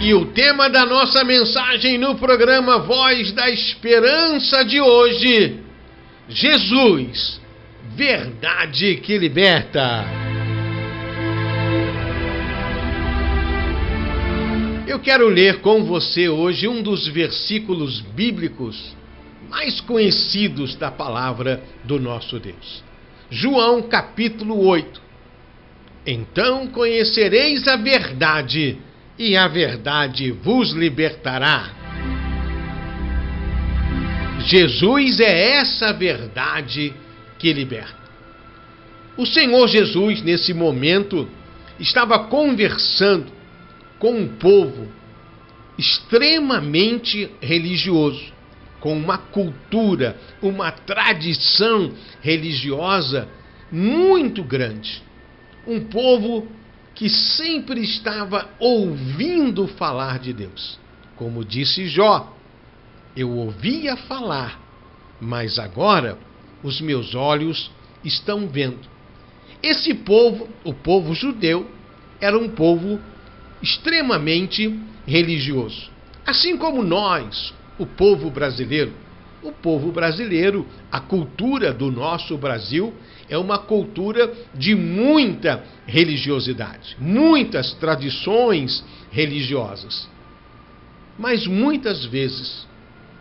E o tema da nossa mensagem no programa Voz da Esperança de hoje: Jesus, verdade que liberta. Eu quero ler com você hoje um dos versículos bíblicos mais conhecidos da palavra do nosso Deus. João capítulo 8. Então conhecereis a verdade, e a verdade vos libertará. Jesus é essa verdade que liberta. O Senhor Jesus, nesse momento, estava conversando com um povo extremamente religioso, com uma cultura, uma tradição religiosa muito grande. Um povo que sempre estava ouvindo falar de Deus. Como disse Jó, eu ouvia falar, mas agora os meus olhos estão vendo. Esse povo, o povo judeu, era um povo extremamente religioso. Assim como nós, o povo brasileiro. O povo brasileiro, a cultura do nosso Brasil é uma cultura de muita religiosidade, muitas tradições religiosas. Mas muitas vezes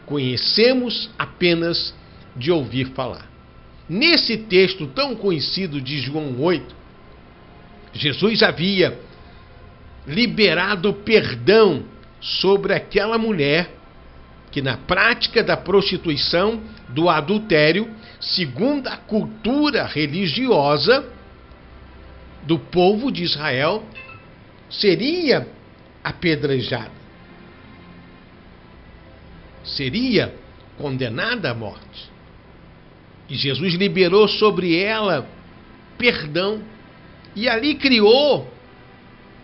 conhecemos apenas de ouvir falar. Nesse texto tão conhecido de João 8, Jesus havia liberado perdão sobre aquela mulher que, na prática da prostituição, do adultério, segundo a cultura religiosa do povo de Israel, seria apedrejada. Seria condenada à morte. E Jesus liberou sobre ela perdão. E ali criou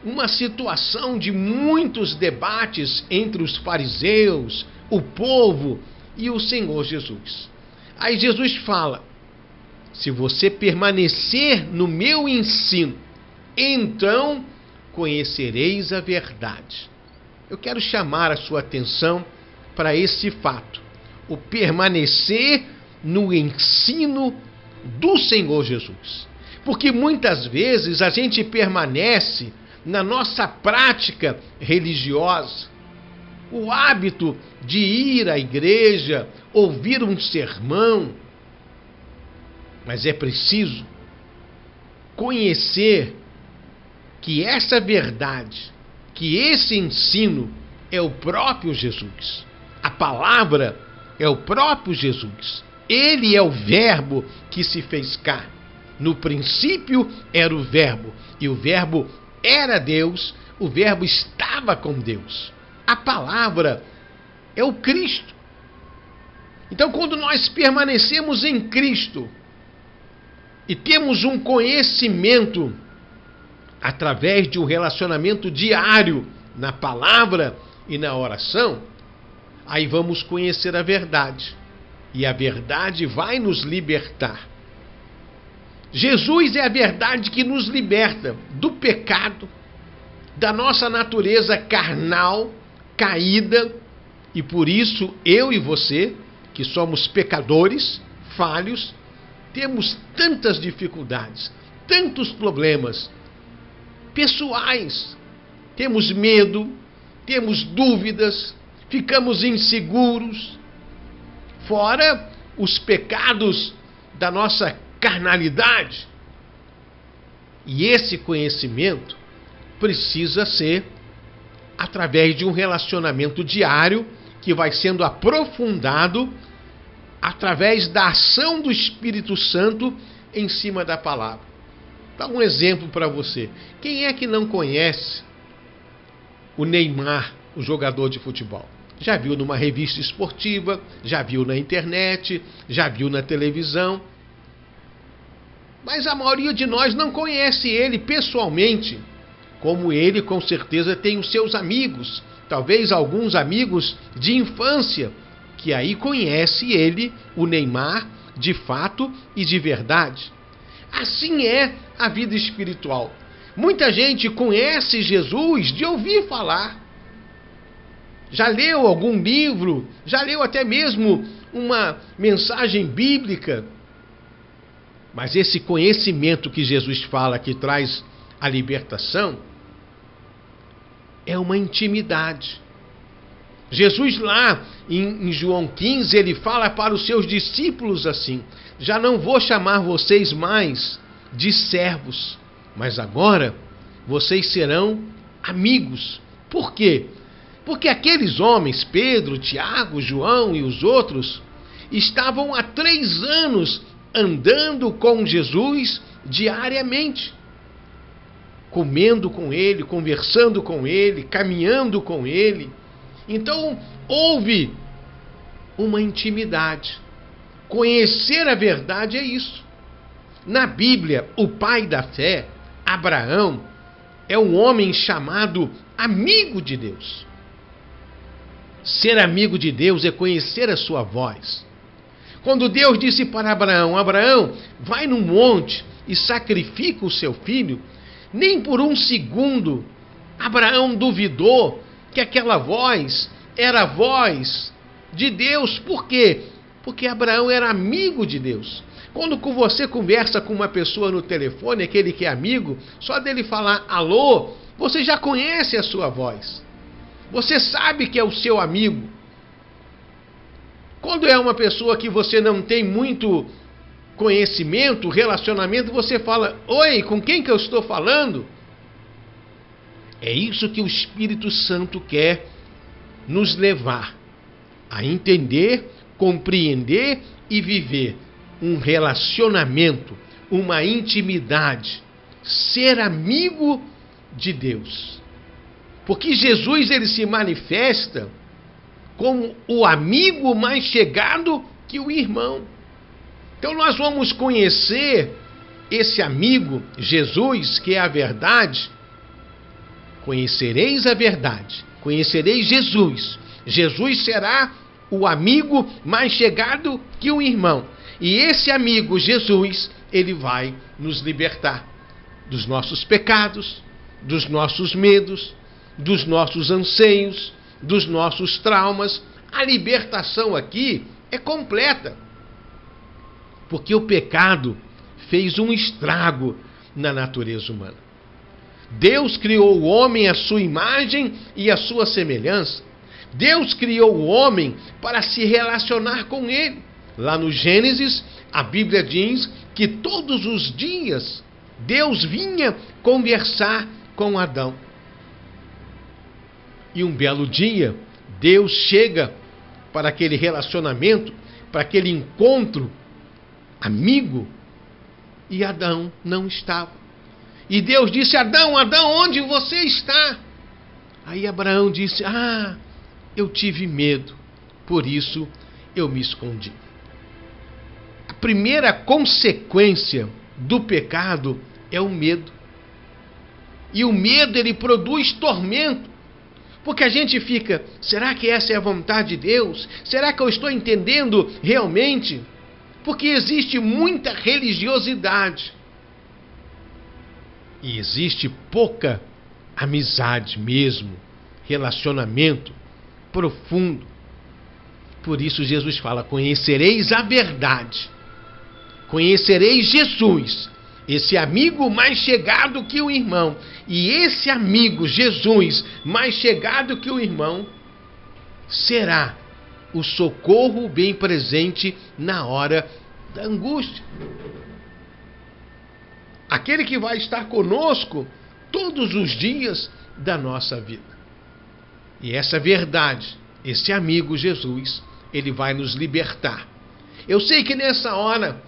uma situação de muitos debates entre os fariseus, o povo e o Senhor Jesus. Aí Jesus fala: se você permanecer no meu ensino, então conhecereis a verdade. Eu quero chamar a sua atenção para esse fato: o permanecer no ensino do Senhor Jesus. Porque muitas vezes a gente permanece na nossa prática religiosa, o hábito de ir à igreja, ouvir um sermão, mas é preciso conhecer que essa verdade, que esse ensino é o próprio Jesus. A palavra é o próprio Jesus. Ele é o Verbo que se fez carne. No princípio era o Verbo, e o Verbo era Deus, o Verbo estava com Deus. A palavra é o Cristo. Então, quando nós permanecemos em Cristo e temos um conhecimento através de um relacionamento diário na palavra e na oração, aí vamos conhecer a verdade. E a verdade vai nos libertar. Jesus é a verdade que nos liberta do pecado, da nossa natureza carnal, caída, e por isso eu e você, que somos pecadores, falhos, temos tantas dificuldades, tantos problemas pessoais. Temos medo, temos dúvidas, ficamos inseguros. Fora os pecados da nossa carnalidade. E esse conhecimento precisa ser através de um relacionamento diário que vai sendo aprofundado através da ação do Espírito Santo em cima da palavra. Dá um exemplo para você. Quem é que não conhece o Neymar, o jogador de futebol? Já viu numa revista esportiva, já viu na internet, já viu na televisão. Mas a maioria de nós não conhece ele pessoalmente, como ele com certeza tem os seus amigos, talvez alguns amigos de infância, que aí conhece ele, o Neymar, de fato e de verdade. Assim é a vida espiritual. Muita gente conhece Jesus de ouvir falar, já leu algum livro, já leu até mesmo uma mensagem bíblica. Mas esse conhecimento que Jesus fala que traz a libertação é uma intimidade. Jesus, lá em, em, João 15, ele fala para os seus discípulos assim: Já não vou chamar vocês mais de servos, mas agora vocês serão amigos. Por quê? Porque aqueles homens, Pedro, Tiago, João e os outros, estavam há três anos andando com Jesus diariamente, comendo com ele, conversando com ele, caminhando com ele. Então houve uma intimidade. Conhecer a verdade é isso. Na Bíblia, o pai da fé, Abraão, é um homem chamado amigo de Deus. Ser amigo de Deus é conhecer a sua voz. Quando Deus disse para Abraão: Abraão, vai no monte e sacrifica o seu filho, nem por um segundo Abraão duvidou que aquela voz era a voz de Deus. Por quê? Porque Abraão era amigo de Deus. Quando você conversa com uma pessoa no telefone, aquele que é amigo, só dele falar alô, você já conhece a sua voz. Você sabe que é o seu amigo. Quando é uma pessoa que você não tem muito conhecimento, relacionamento, você fala: Oi, com quem que eu estou falando? É isso que o Espírito Santo quer nos levar a entender, compreender e viver um relacionamento, uma intimidade, ser amigo de Deus. Porque Jesus ele se manifesta como o amigo mais chegado que o irmão. Então nós vamos conhecer esse amigo, Jesus, que é a verdade. Conhecereis a verdade, conhecereis Jesus. Jesus será o amigo mais chegado que o irmão. E esse amigo, Jesus, ele vai nos libertar dos nossos pecados, dos nossos medos, dos nossos anseios, dos nossos traumas. A libertação aqui é completa. Porque o pecado fez um estrago na natureza humana. Deus criou o homem à sua imagem e à sua semelhança. Deus criou o homem para se relacionar com ele. Lá no Gênesis, a Bíblia diz que todos os dias Deus vinha conversar com Adão. E um belo dia, Deus chega para aquele relacionamento, para aquele encontro amigo, e Adão não estava. E Deus disse: Adão, Adão, onde você está? Aí Abraão disse: Ah, eu tive medo, por isso eu me escondi. A primeira consequência do pecado é o medo. E o medo ele produz tormento. Porque a gente fica, será que essa é a vontade de Deus? Será que eu estou entendendo realmente? Porque existe muita religiosidade. E existe pouca amizade mesmo, relacionamento profundo. Por isso Jesus fala: conhecereis a verdade, conhecereis Jesus, esse amigo mais chegado que o irmão. E esse amigo, Jesus, mais chegado que o irmão, será o socorro bem presente na hora da angústia. Aquele que vai estar conosco todos os dias da nossa vida. E essa verdade, esse amigo Jesus, ele vai nos libertar. Eu sei que nessa hora,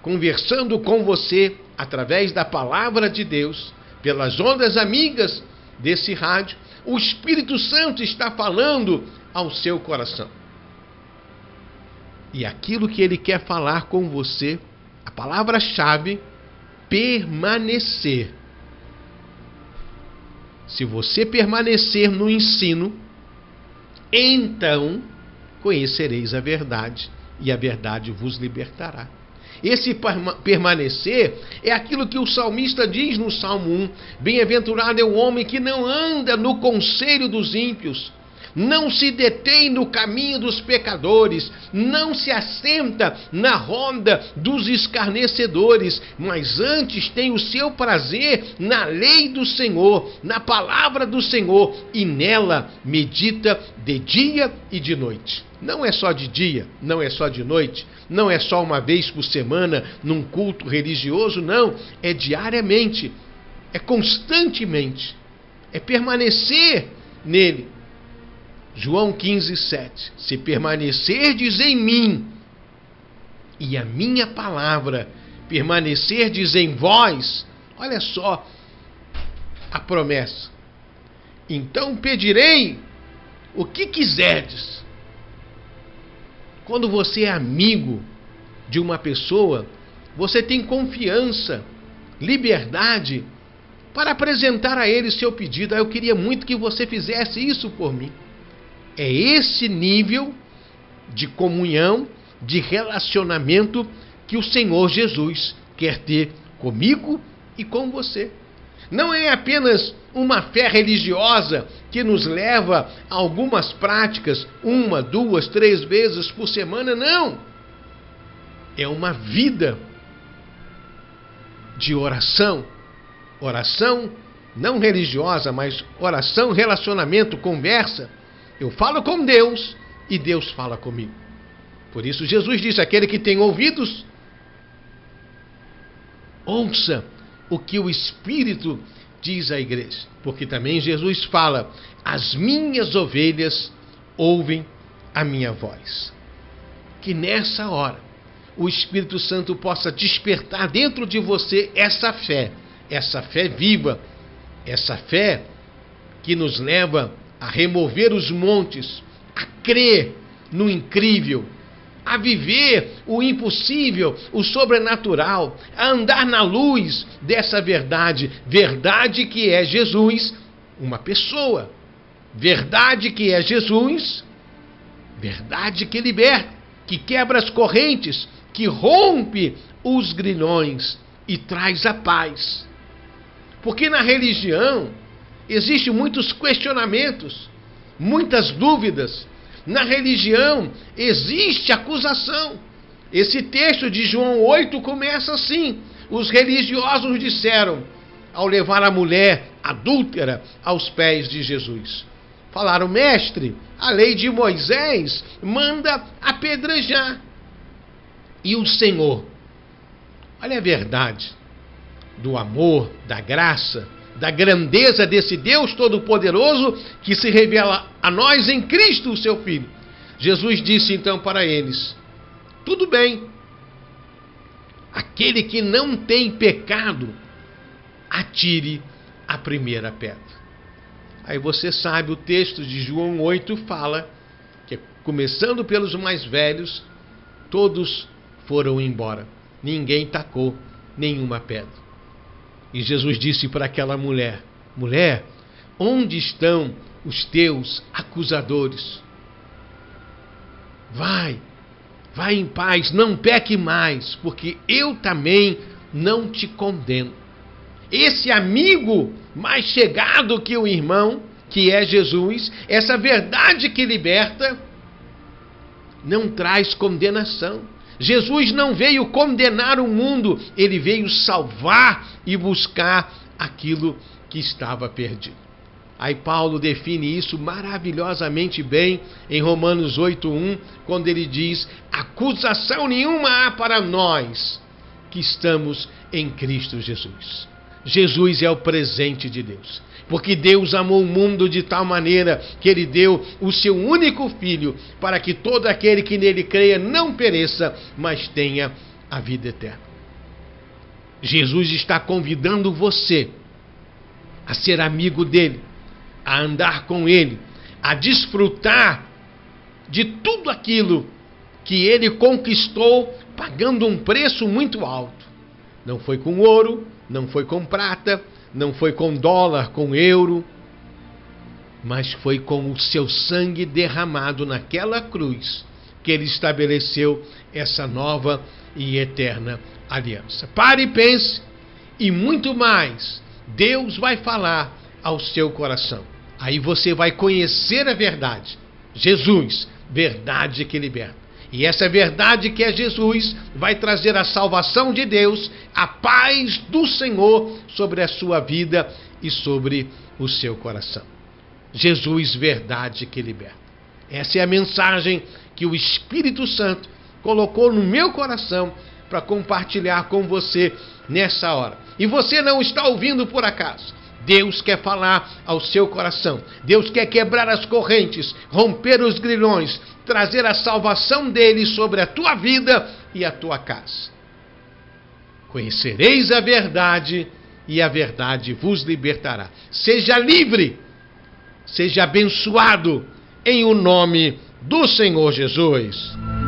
conversando com você, através da palavra de Deus, pelas ondas amigas desse rádio, o Espírito Santo está falando ao seu coração. E aquilo que ele quer falar com você, a palavra-chave, permanecer. Se você permanecer no ensino, então conhecereis a verdade, e a verdade vos libertará. Esse permanecer é aquilo que o salmista diz no Salmo 1: Bem-aventurado é o homem que não anda no conselho dos ímpios, não se detém no caminho dos pecadores, não se assenta na roda dos escarnecedores, mas antes tem o seu prazer na lei do Senhor, na palavra do Senhor, e nela medita de dia e de noite. Não é só de dia, não é só de noite, não é só uma vez por semana num culto religioso, não. É diariamente, é constantemente, é permanecer nele. João 15, 7. Se permanecerdes em mim e a minha palavra permanecerdes em vós, olha só a promessa. Então pedirei o que quiserdes quando você é amigo de uma pessoa, você tem confiança, liberdade para apresentar a ele seu pedido. Ah, eu queria muito que você fizesse isso por mim. É esse nível de comunhão, de relacionamento que o Senhor Jesus quer ter comigo e com você. Não é apenas uma fé religiosa que nos leva a algumas práticas, uma, duas, três vezes por semana, não. É uma vida de oração. Oração não religiosa, mas oração, relacionamento, conversa. Eu falo com Deus e Deus fala comigo. Por isso Jesus disse: aquele que tem ouvidos, ouça o que o Espírito diz à igreja. Porque também Jesus fala: As minhas ovelhas ouvem a minha voz. Que nessa hora o Espírito Santo possa despertar dentro de você essa fé, essa fé viva, essa fé que nos leva a remover os montes, a crer no incrível, a viver o impossível, o sobrenatural, a andar na luz dessa verdade, verdade que é Jesus, uma pessoa, verdade que é Jesus, verdade que liberta, que quebra as correntes, que rompe os grilhões e traz a paz. Porque na religião existem muitos questionamentos, muitas dúvidas, na religião existe acusação. Esse texto de João 8 começa assim: os religiosos disseram, ao levar a mulher adúltera aos pés de Jesus. Falaram, mestre, a lei de Moisés manda apedrejar. E o Senhor, olha a verdade do amor, da graça, da grandeza desse Deus Todo-Poderoso que se revela a nós em Cristo, o seu Filho. Jesus disse então para eles: Tudo bem, aquele que não tem pecado, atire a primeira pedra. Aí você sabe, o texto de João 8 fala que, começando pelos mais velhos, todos foram embora, ninguém tacou nenhuma pedra. E Jesus disse para aquela mulher: Mulher, onde estão os teus acusadores? Vai, vai em paz, não peque mais, porque eu também não te condeno. Esse amigo mais chegado que o irmão, que é Jesus, essa verdade que liberta, não traz condenação. Jesus não veio condenar o mundo, ele veio salvar e buscar aquilo que estava perdido. Aí Paulo define isso maravilhosamente bem em Romanos 8:1, quando ele diz: "Acusação nenhuma há para nós que estamos em Cristo Jesus". Jesus é o presente de Deus. Porque Deus amou o mundo de tal maneira que ele deu o seu único filho para que todo aquele que nele creia não pereça, mas tenha a vida eterna. Jesus está convidando você a ser amigo dele, a andar com ele, a desfrutar de tudo aquilo que ele conquistou pagando um preço muito alto. Não foi com ouro, não foi com prata, não foi com dólar, com euro, mas foi com o seu sangue derramado naquela cruz que ele estabeleceu essa nova e eterna aliança. Pare e pense, e muito mais, Deus vai falar ao seu coração. Aí você vai conhecer a verdade. Jesus, verdade que liberta. E essa verdade que é Jesus vai trazer a salvação de Deus, a paz do Senhor sobre a sua vida e sobre o seu coração. Jesus, verdade que liberta. Essa é a mensagem que o Espírito Santo colocou no meu coração para compartilhar com você nessa hora. E você não está ouvindo por acaso. Deus quer falar ao seu coração. Deus quer quebrar as correntes, romper os grilhões, trazer a salvação dele sobre a tua vida e a tua casa. Conhecereis a verdade e a verdade vos libertará. Seja livre, seja abençoado em o nome do Senhor Jesus.